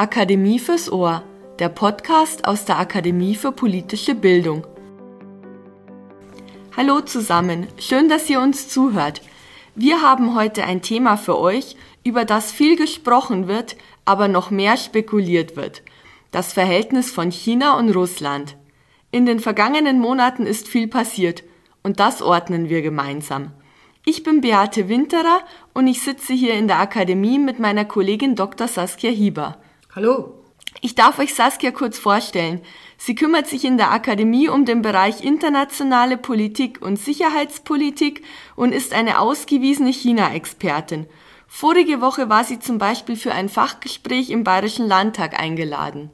Akademie fürs Ohr, der Podcast aus der Akademie für politische Bildung. Hallo zusammen, schön, dass ihr uns zuhört. Wir haben heute ein Thema für euch, über das viel gesprochen wird, aber noch mehr spekuliert wird. Das Verhältnis von China und Russland. In den vergangenen Monaten ist viel passiert und das ordnen wir gemeinsam. Ich bin Beate Winterer und ich sitze hier in der Akademie mit meiner Kollegin Dr. Saskia Hieber. Hallo. Ich darf euch Saskia kurz vorstellen. Sie kümmert sich in der Akademie um den Bereich internationale Politik und Sicherheitspolitik und ist eine ausgewiesene China-Expertin. Vorige Woche war sie zum Beispiel für ein Fachgespräch im Bayerischen Landtag eingeladen.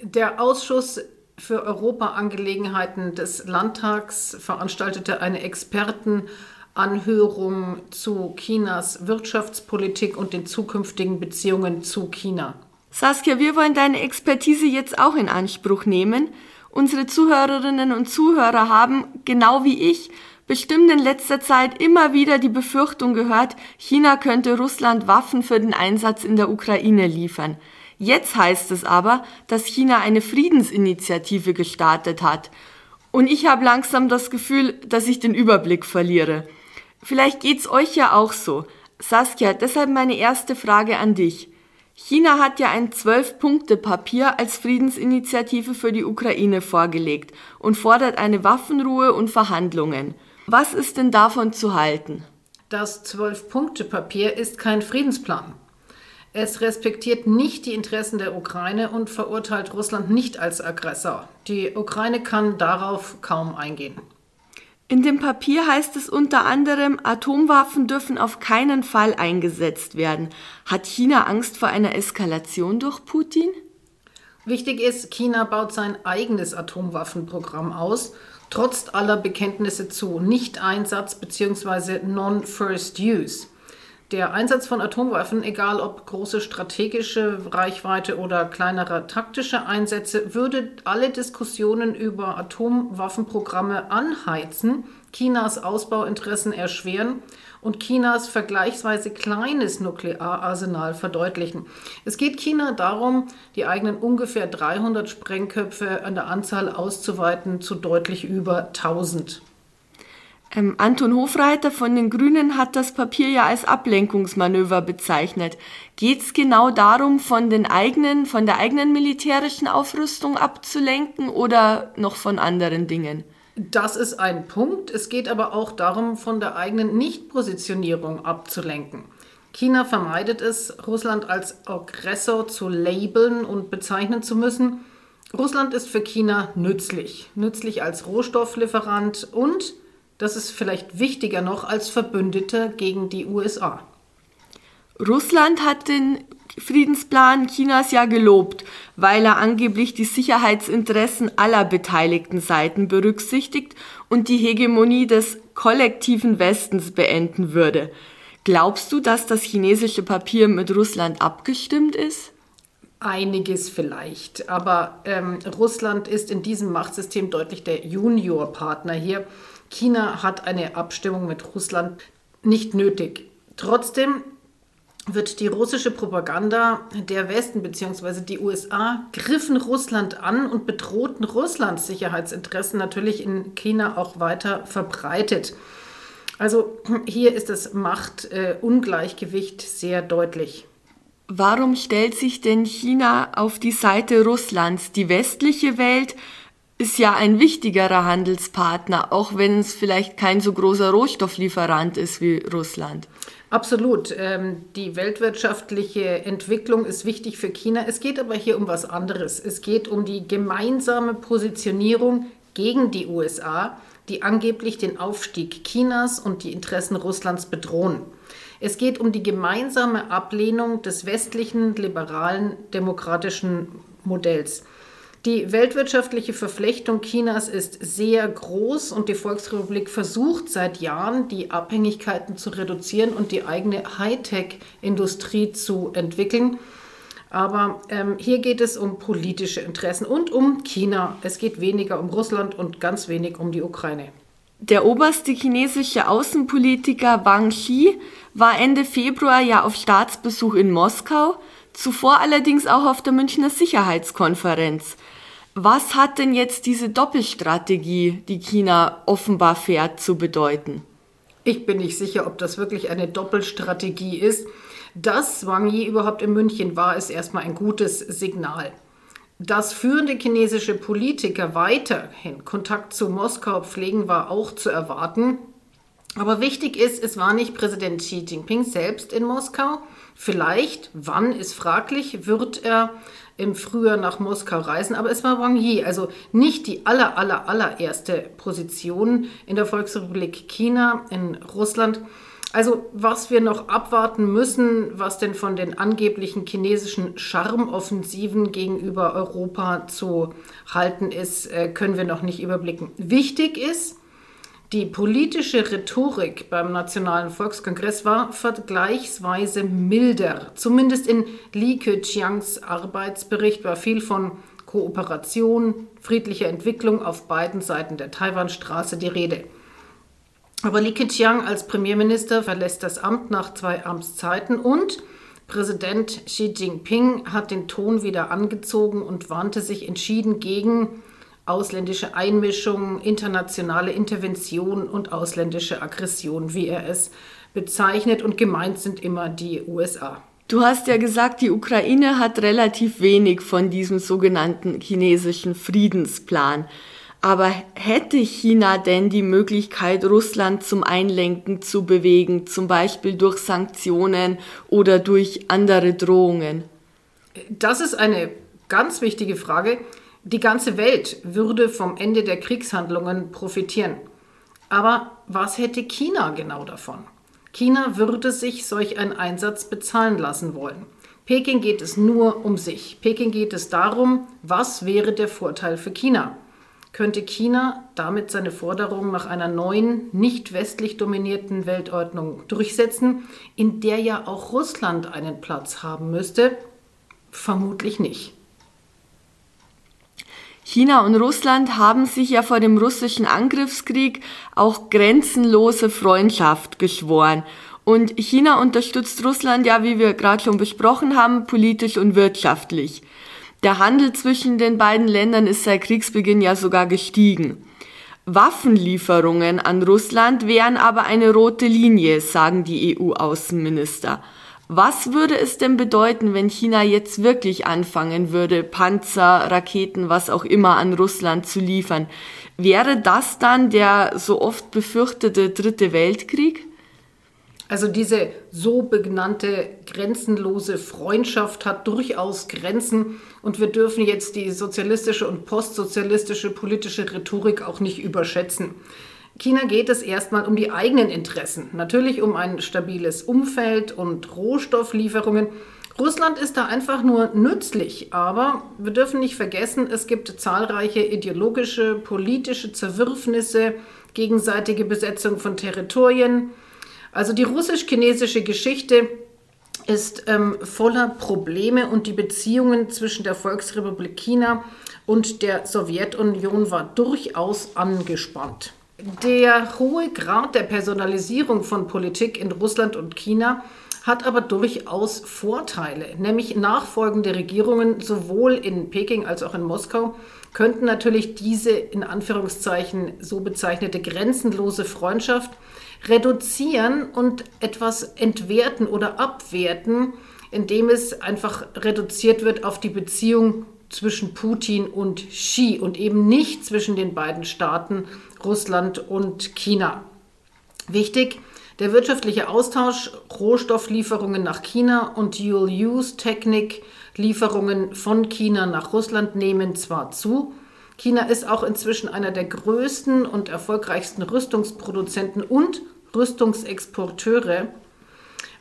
Der Ausschuss für Europaangelegenheiten des Landtags veranstaltete eine Expertenanhörung zu Chinas Wirtschaftspolitik und den zukünftigen Beziehungen zu China. Saskia, wir wollen deine Expertise jetzt auch in Anspruch nehmen. Unsere Zuhörerinnen und Zuhörer haben, genau wie ich, bestimmt in letzter Zeit immer wieder die Befürchtung gehört, China könnte Russland Waffen für den Einsatz in der Ukraine liefern. Jetzt heißt es aber, dass China eine Friedensinitiative gestartet hat. Und ich habe langsam das Gefühl, dass ich den Überblick verliere. Vielleicht geht's euch ja auch so. Saskia, deshalb meine erste Frage an dich. China hat ja ein Zwölf-Punkte-Papier als Friedensinitiative für die Ukraine vorgelegt und fordert eine Waffenruhe und Verhandlungen. Was ist denn davon zu halten? Das Zwölf-Punkte-Papier ist kein Friedensplan. Es respektiert nicht die Interessen der Ukraine und verurteilt Russland nicht als Aggressor. Die Ukraine kann darauf kaum eingehen. In dem Papier heißt es unter anderem, Atomwaffen dürfen auf keinen Fall eingesetzt werden. Hat China Angst vor einer Eskalation durch Putin? Wichtig ist, China baut sein eigenes Atomwaffenprogramm aus, trotz aller Bekenntnisse zu Nicht-Einsatz bzw. Non-First Use. Der Einsatz von Atomwaffen, egal ob große strategische Reichweite oder kleinere taktische Einsätze, würde alle Diskussionen über Atomwaffenprogramme anheizen, Chinas Ausbauinteressen erschweren und Chinas vergleichsweise kleines Nukleararsenal verdeutlichen. Es geht China darum, die eigenen ungefähr 300 Sprengköpfe an der Anzahl auszuweiten zu deutlich über 1000. Ähm, Anton Hofreiter von den Grünen hat das Papier ja als Ablenkungsmanöver bezeichnet. Geht es genau darum, von den eigenen, von der eigenen militärischen Aufrüstung abzulenken oder noch von anderen Dingen? Das ist ein Punkt. Es geht aber auch darum, von der eigenen Nichtpositionierung abzulenken. China vermeidet es, Russland als Aggressor zu labeln und bezeichnen zu müssen. Russland ist für China nützlich, nützlich als Rohstofflieferant und das ist vielleicht wichtiger noch als Verbündeter gegen die USA. Russland hat den Friedensplan Chinas ja gelobt, weil er angeblich die Sicherheitsinteressen aller beteiligten Seiten berücksichtigt und die Hegemonie des kollektiven Westens beenden würde. Glaubst du, dass das chinesische Papier mit Russland abgestimmt ist? Einiges vielleicht, aber ähm, Russland ist in diesem Machtsystem deutlich der Juniorpartner hier. China hat eine Abstimmung mit Russland nicht nötig. Trotzdem wird die russische Propaganda der Westen bzw. die USA griffen Russland an und bedrohten Russlands Sicherheitsinteressen natürlich in China auch weiter verbreitet. Also hier ist das Machtungleichgewicht sehr deutlich. Warum stellt sich denn China auf die Seite Russlands? Die westliche Welt ist ja ein wichtigerer Handelspartner, auch wenn es vielleicht kein so großer Rohstofflieferant ist wie Russland. Absolut. Ähm, die weltwirtschaftliche Entwicklung ist wichtig für China. Es geht aber hier um was anderes. Es geht um die gemeinsame Positionierung gegen die USA, die angeblich den Aufstieg Chinas und die Interessen Russlands bedrohen. Es geht um die gemeinsame Ablehnung des westlichen liberalen demokratischen Modells. Die weltwirtschaftliche Verflechtung Chinas ist sehr groß und die Volksrepublik versucht seit Jahren, die Abhängigkeiten zu reduzieren und die eigene Hightech-Industrie zu entwickeln. Aber ähm, hier geht es um politische Interessen und um China. Es geht weniger um Russland und ganz wenig um die Ukraine. Der oberste chinesische Außenpolitiker Wang Xi war Ende Februar ja auf Staatsbesuch in Moskau, zuvor allerdings auch auf der Münchner Sicherheitskonferenz. Was hat denn jetzt diese Doppelstrategie, die China offenbar fährt, zu bedeuten? Ich bin nicht sicher, ob das wirklich eine Doppelstrategie ist. Dass Wang Yi überhaupt in München war, ist erstmal ein gutes Signal. Dass führende chinesische Politiker weiterhin Kontakt zu Moskau pflegen, war auch zu erwarten. Aber wichtig ist, es war nicht Präsident Xi Jinping selbst in Moskau. Vielleicht, wann ist fraglich, wird er im Frühjahr nach Moskau reisen, aber es war Wang Yi, also nicht die aller, aller, allererste Position in der Volksrepublik China, in Russland. Also was wir noch abwarten müssen, was denn von den angeblichen chinesischen Charmoffensiven gegenüber Europa zu halten ist, äh, können wir noch nicht überblicken. Wichtig ist, die politische Rhetorik beim Nationalen Volkskongress war vergleichsweise milder. Zumindest in Li Keqiangs Arbeitsbericht war viel von Kooperation, friedlicher Entwicklung auf beiden Seiten der Taiwanstraße die Rede. Aber Li Keqiang als Premierminister verlässt das Amt nach zwei Amtszeiten und Präsident Xi Jinping hat den Ton wieder angezogen und warnte sich entschieden gegen ausländische Einmischung, internationale Intervention und ausländische Aggression, wie er es bezeichnet. Und gemeint sind immer die USA. Du hast ja gesagt, die Ukraine hat relativ wenig von diesem sogenannten chinesischen Friedensplan. Aber hätte China denn die Möglichkeit, Russland zum Einlenken zu bewegen, zum Beispiel durch Sanktionen oder durch andere Drohungen? Das ist eine ganz wichtige Frage. Die ganze Welt würde vom Ende der Kriegshandlungen profitieren. Aber was hätte China genau davon? China würde sich solch einen Einsatz bezahlen lassen wollen. Peking geht es nur um sich. Peking geht es darum, was wäre der Vorteil für China? könnte China damit seine Forderungen nach einer neuen, nicht westlich dominierten Weltordnung durchsetzen, in der ja auch Russland einen Platz haben müsste? Vermutlich nicht. China und Russland haben sich ja vor dem russischen Angriffskrieg auch grenzenlose Freundschaft geschworen. Und China unterstützt Russland ja, wie wir gerade schon besprochen haben, politisch und wirtschaftlich. Der Handel zwischen den beiden Ländern ist seit Kriegsbeginn ja sogar gestiegen. Waffenlieferungen an Russland wären aber eine rote Linie, sagen die EU-Außenminister. Was würde es denn bedeuten, wenn China jetzt wirklich anfangen würde, Panzer, Raketen, was auch immer an Russland zu liefern? Wäre das dann der so oft befürchtete Dritte Weltkrieg? Also diese so benannte grenzenlose Freundschaft hat durchaus Grenzen und wir dürfen jetzt die sozialistische und postsozialistische politische Rhetorik auch nicht überschätzen. China geht es erstmal um die eigenen Interessen, natürlich um ein stabiles Umfeld und Rohstofflieferungen. Russland ist da einfach nur nützlich, aber wir dürfen nicht vergessen, es gibt zahlreiche ideologische, politische Zerwürfnisse, gegenseitige Besetzung von Territorien, also die russisch-chinesische Geschichte ist ähm, voller Probleme und die Beziehungen zwischen der Volksrepublik China und der Sowjetunion war durchaus angespannt. Der hohe Grad der Personalisierung von Politik in Russland und China hat aber durchaus Vorteile, nämlich nachfolgende Regierungen sowohl in Peking als auch in Moskau könnten natürlich diese in Anführungszeichen so bezeichnete grenzenlose Freundschaft reduzieren und etwas entwerten oder abwerten, indem es einfach reduziert wird auf die Beziehung zwischen Putin und Xi und eben nicht zwischen den beiden Staaten Russland und China. Wichtig, der wirtschaftliche Austausch, Rohstofflieferungen nach China und Dual-Use-Technik, Lieferungen von China nach Russland nehmen zwar zu, China ist auch inzwischen einer der größten und erfolgreichsten Rüstungsproduzenten und Rüstungsexporteure.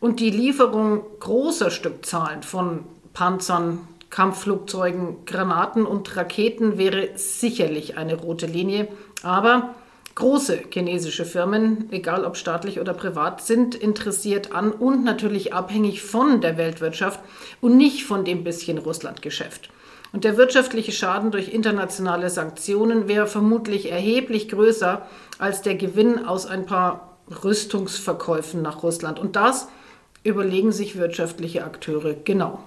Und die Lieferung großer Stückzahlen von Panzern, Kampfflugzeugen, Granaten und Raketen wäre sicherlich eine rote Linie. Aber große chinesische Firmen, egal ob staatlich oder privat, sind interessiert an und natürlich abhängig von der Weltwirtschaft und nicht von dem bisschen Russlandgeschäft. Und der wirtschaftliche Schaden durch internationale Sanktionen wäre vermutlich erheblich größer als der Gewinn aus ein paar Rüstungsverkäufen nach Russland. Und das überlegen sich wirtschaftliche Akteure genau.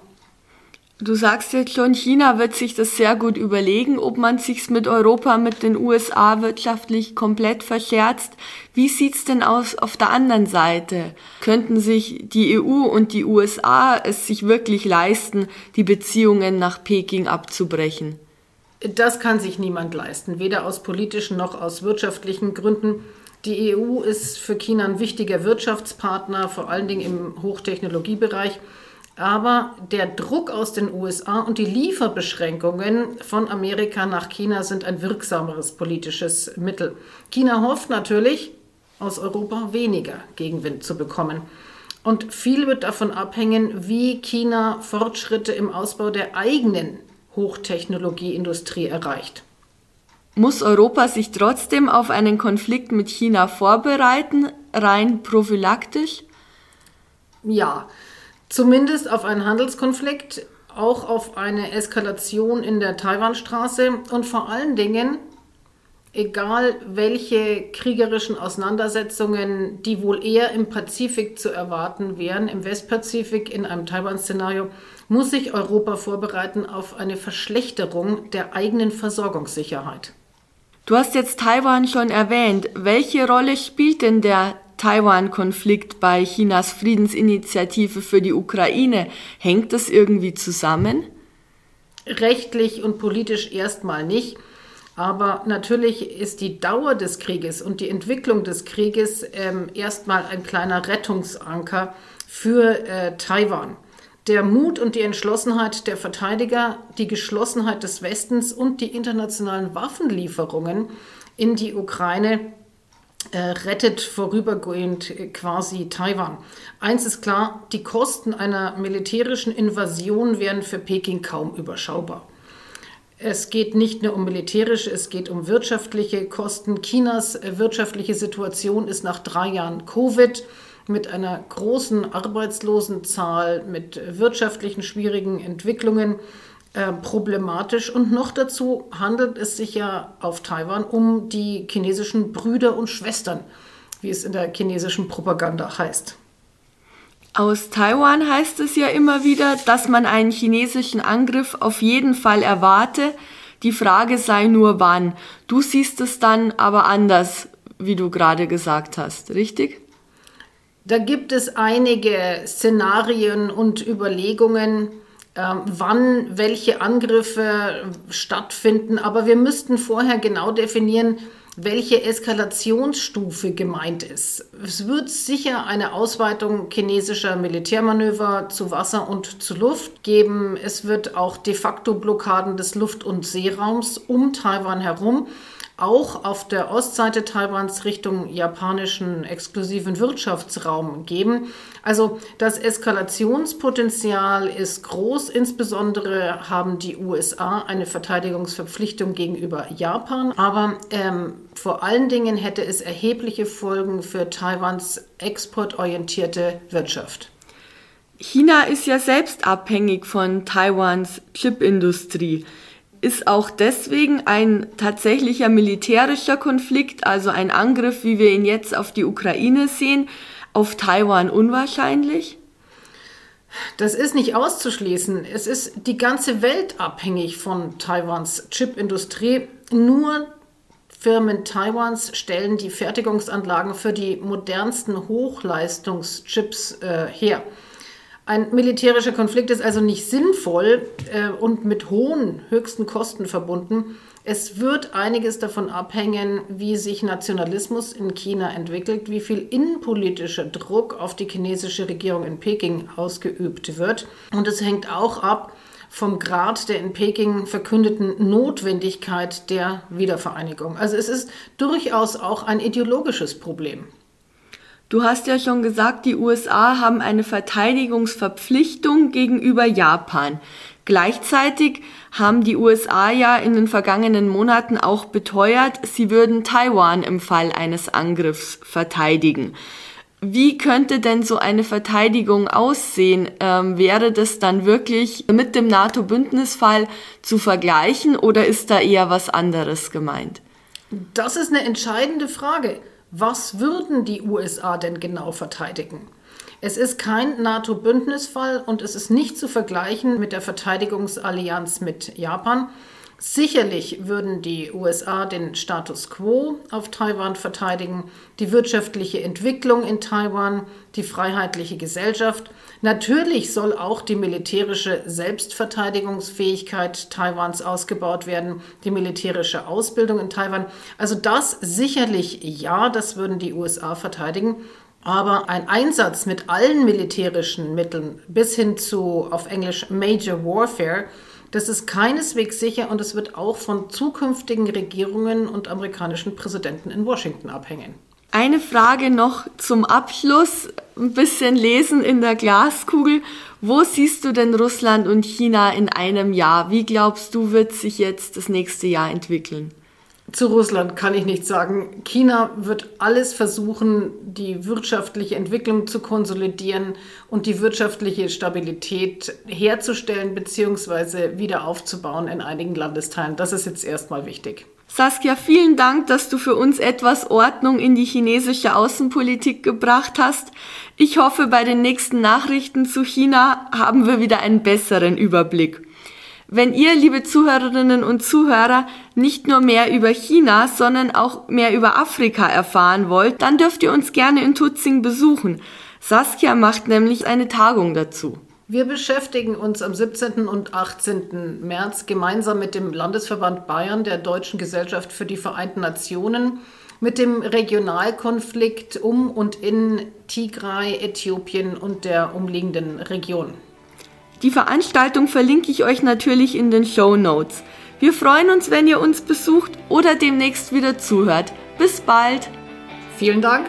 Du sagst jetzt schon, China wird sich das sehr gut überlegen, ob man sich's mit Europa, mit den USA wirtschaftlich komplett verscherzt. Wie sieht's denn aus auf der anderen Seite? Könnten sich die EU und die USA es sich wirklich leisten, die Beziehungen nach Peking abzubrechen? Das kann sich niemand leisten, weder aus politischen noch aus wirtschaftlichen Gründen. Die EU ist für China ein wichtiger Wirtschaftspartner, vor allen Dingen im Hochtechnologiebereich. Aber der Druck aus den USA und die Lieferbeschränkungen von Amerika nach China sind ein wirksameres politisches Mittel. China hofft natürlich, aus Europa weniger Gegenwind zu bekommen. Und viel wird davon abhängen, wie China Fortschritte im Ausbau der eigenen Hochtechnologieindustrie erreicht. Muss Europa sich trotzdem auf einen Konflikt mit China vorbereiten, rein prophylaktisch? Ja, Zumindest auf einen Handelskonflikt, auch auf eine Eskalation in der Taiwanstraße und vor allen Dingen, egal welche kriegerischen Auseinandersetzungen, die wohl eher im Pazifik zu erwarten wären, im Westpazifik in einem Taiwan-Szenario, muss sich Europa vorbereiten auf eine Verschlechterung der eigenen Versorgungssicherheit. Du hast jetzt Taiwan schon erwähnt. Welche Rolle spielt denn der Taiwan-Konflikt bei Chinas Friedensinitiative für die Ukraine. Hängt das irgendwie zusammen? Rechtlich und politisch erstmal nicht. Aber natürlich ist die Dauer des Krieges und die Entwicklung des Krieges ähm, erstmal ein kleiner Rettungsanker für äh, Taiwan. Der Mut und die Entschlossenheit der Verteidiger, die Geschlossenheit des Westens und die internationalen Waffenlieferungen in die Ukraine rettet vorübergehend äh, quasi Taiwan. Eins ist klar, die Kosten einer militärischen Invasion wären für Peking kaum überschaubar. Es geht nicht nur um militärische, es geht um wirtschaftliche Kosten. Chinas äh, wirtschaftliche Situation ist nach drei Jahren Covid mit einer großen Arbeitslosenzahl, mit wirtschaftlichen schwierigen Entwicklungen äh, problematisch. Und noch dazu handelt es sich ja auf Taiwan um die chinesischen Brüder und Schwestern, wie es in der chinesischen Propaganda heißt. Aus Taiwan heißt es ja immer wieder, dass man einen chinesischen Angriff auf jeden Fall erwarte. Die Frage sei nur wann. Du siehst es dann aber anders, wie du gerade gesagt hast, richtig? Da gibt es einige Szenarien und Überlegungen, wann welche Angriffe stattfinden. Aber wir müssten vorher genau definieren, welche Eskalationsstufe gemeint ist. Es wird sicher eine Ausweitung chinesischer Militärmanöver zu Wasser und zu Luft geben. Es wird auch de facto Blockaden des Luft- und Seeraums um Taiwan herum auch auf der Ostseite Taiwans Richtung japanischen exklusiven Wirtschaftsraum geben. Also das Eskalationspotenzial ist groß. Insbesondere haben die USA eine Verteidigungsverpflichtung gegenüber Japan. Aber ähm, vor allen Dingen hätte es erhebliche Folgen für Taiwans exportorientierte Wirtschaft. China ist ja selbst abhängig von Taiwans Chipindustrie ist auch deswegen ein tatsächlicher militärischer Konflikt, also ein Angriff, wie wir ihn jetzt auf die Ukraine sehen, auf Taiwan unwahrscheinlich? Das ist nicht auszuschließen. Es ist die ganze Welt abhängig von Taiwans Chipindustrie. Nur Firmen Taiwans stellen die Fertigungsanlagen für die modernsten Hochleistungschips äh, her. Ein militärischer Konflikt ist also nicht sinnvoll äh, und mit hohen höchsten Kosten verbunden. Es wird einiges davon abhängen, wie sich Nationalismus in China entwickelt, wie viel innenpolitischer Druck auf die chinesische Regierung in Peking ausgeübt wird. Und es hängt auch ab vom Grad der in Peking verkündeten Notwendigkeit der Wiedervereinigung. Also es ist durchaus auch ein ideologisches Problem. Du hast ja schon gesagt, die USA haben eine Verteidigungsverpflichtung gegenüber Japan. Gleichzeitig haben die USA ja in den vergangenen Monaten auch beteuert, sie würden Taiwan im Fall eines Angriffs verteidigen. Wie könnte denn so eine Verteidigung aussehen? Ähm, wäre das dann wirklich mit dem NATO-Bündnisfall zu vergleichen oder ist da eher was anderes gemeint? Das ist eine entscheidende Frage. Was würden die USA denn genau verteidigen? Es ist kein NATO-Bündnisfall und es ist nicht zu vergleichen mit der Verteidigungsallianz mit Japan. Sicherlich würden die USA den Status quo auf Taiwan verteidigen, die wirtschaftliche Entwicklung in Taiwan, die freiheitliche Gesellschaft. Natürlich soll auch die militärische Selbstverteidigungsfähigkeit Taiwans ausgebaut werden, die militärische Ausbildung in Taiwan. Also das sicherlich ja, das würden die USA verteidigen. Aber ein Einsatz mit allen militärischen Mitteln bis hin zu auf Englisch Major Warfare das ist keineswegs sicher und es wird auch von zukünftigen Regierungen und amerikanischen Präsidenten in Washington abhängen. Eine Frage noch zum Abschluss, ein bisschen lesen in der Glaskugel. Wo siehst du denn Russland und China in einem Jahr? Wie glaubst du, wird sich jetzt das nächste Jahr entwickeln? Zu Russland kann ich nichts sagen. China wird alles versuchen, die wirtschaftliche Entwicklung zu konsolidieren und die wirtschaftliche Stabilität herzustellen bzw. wieder aufzubauen in einigen Landesteilen. Das ist jetzt erstmal wichtig. Saskia, vielen Dank, dass du für uns etwas Ordnung in die chinesische Außenpolitik gebracht hast. Ich hoffe, bei den nächsten Nachrichten zu China haben wir wieder einen besseren Überblick. Wenn ihr, liebe Zuhörerinnen und Zuhörer, nicht nur mehr über China, sondern auch mehr über Afrika erfahren wollt, dann dürft ihr uns gerne in Tutzing besuchen. Saskia macht nämlich eine Tagung dazu. Wir beschäftigen uns am 17. und 18. März gemeinsam mit dem Landesverband Bayern der Deutschen Gesellschaft für die Vereinten Nationen mit dem Regionalkonflikt um und in Tigray, Äthiopien und der umliegenden Region. Die Veranstaltung verlinke ich euch natürlich in den Show Notes. Wir freuen uns, wenn ihr uns besucht oder demnächst wieder zuhört. Bis bald. Vielen Dank.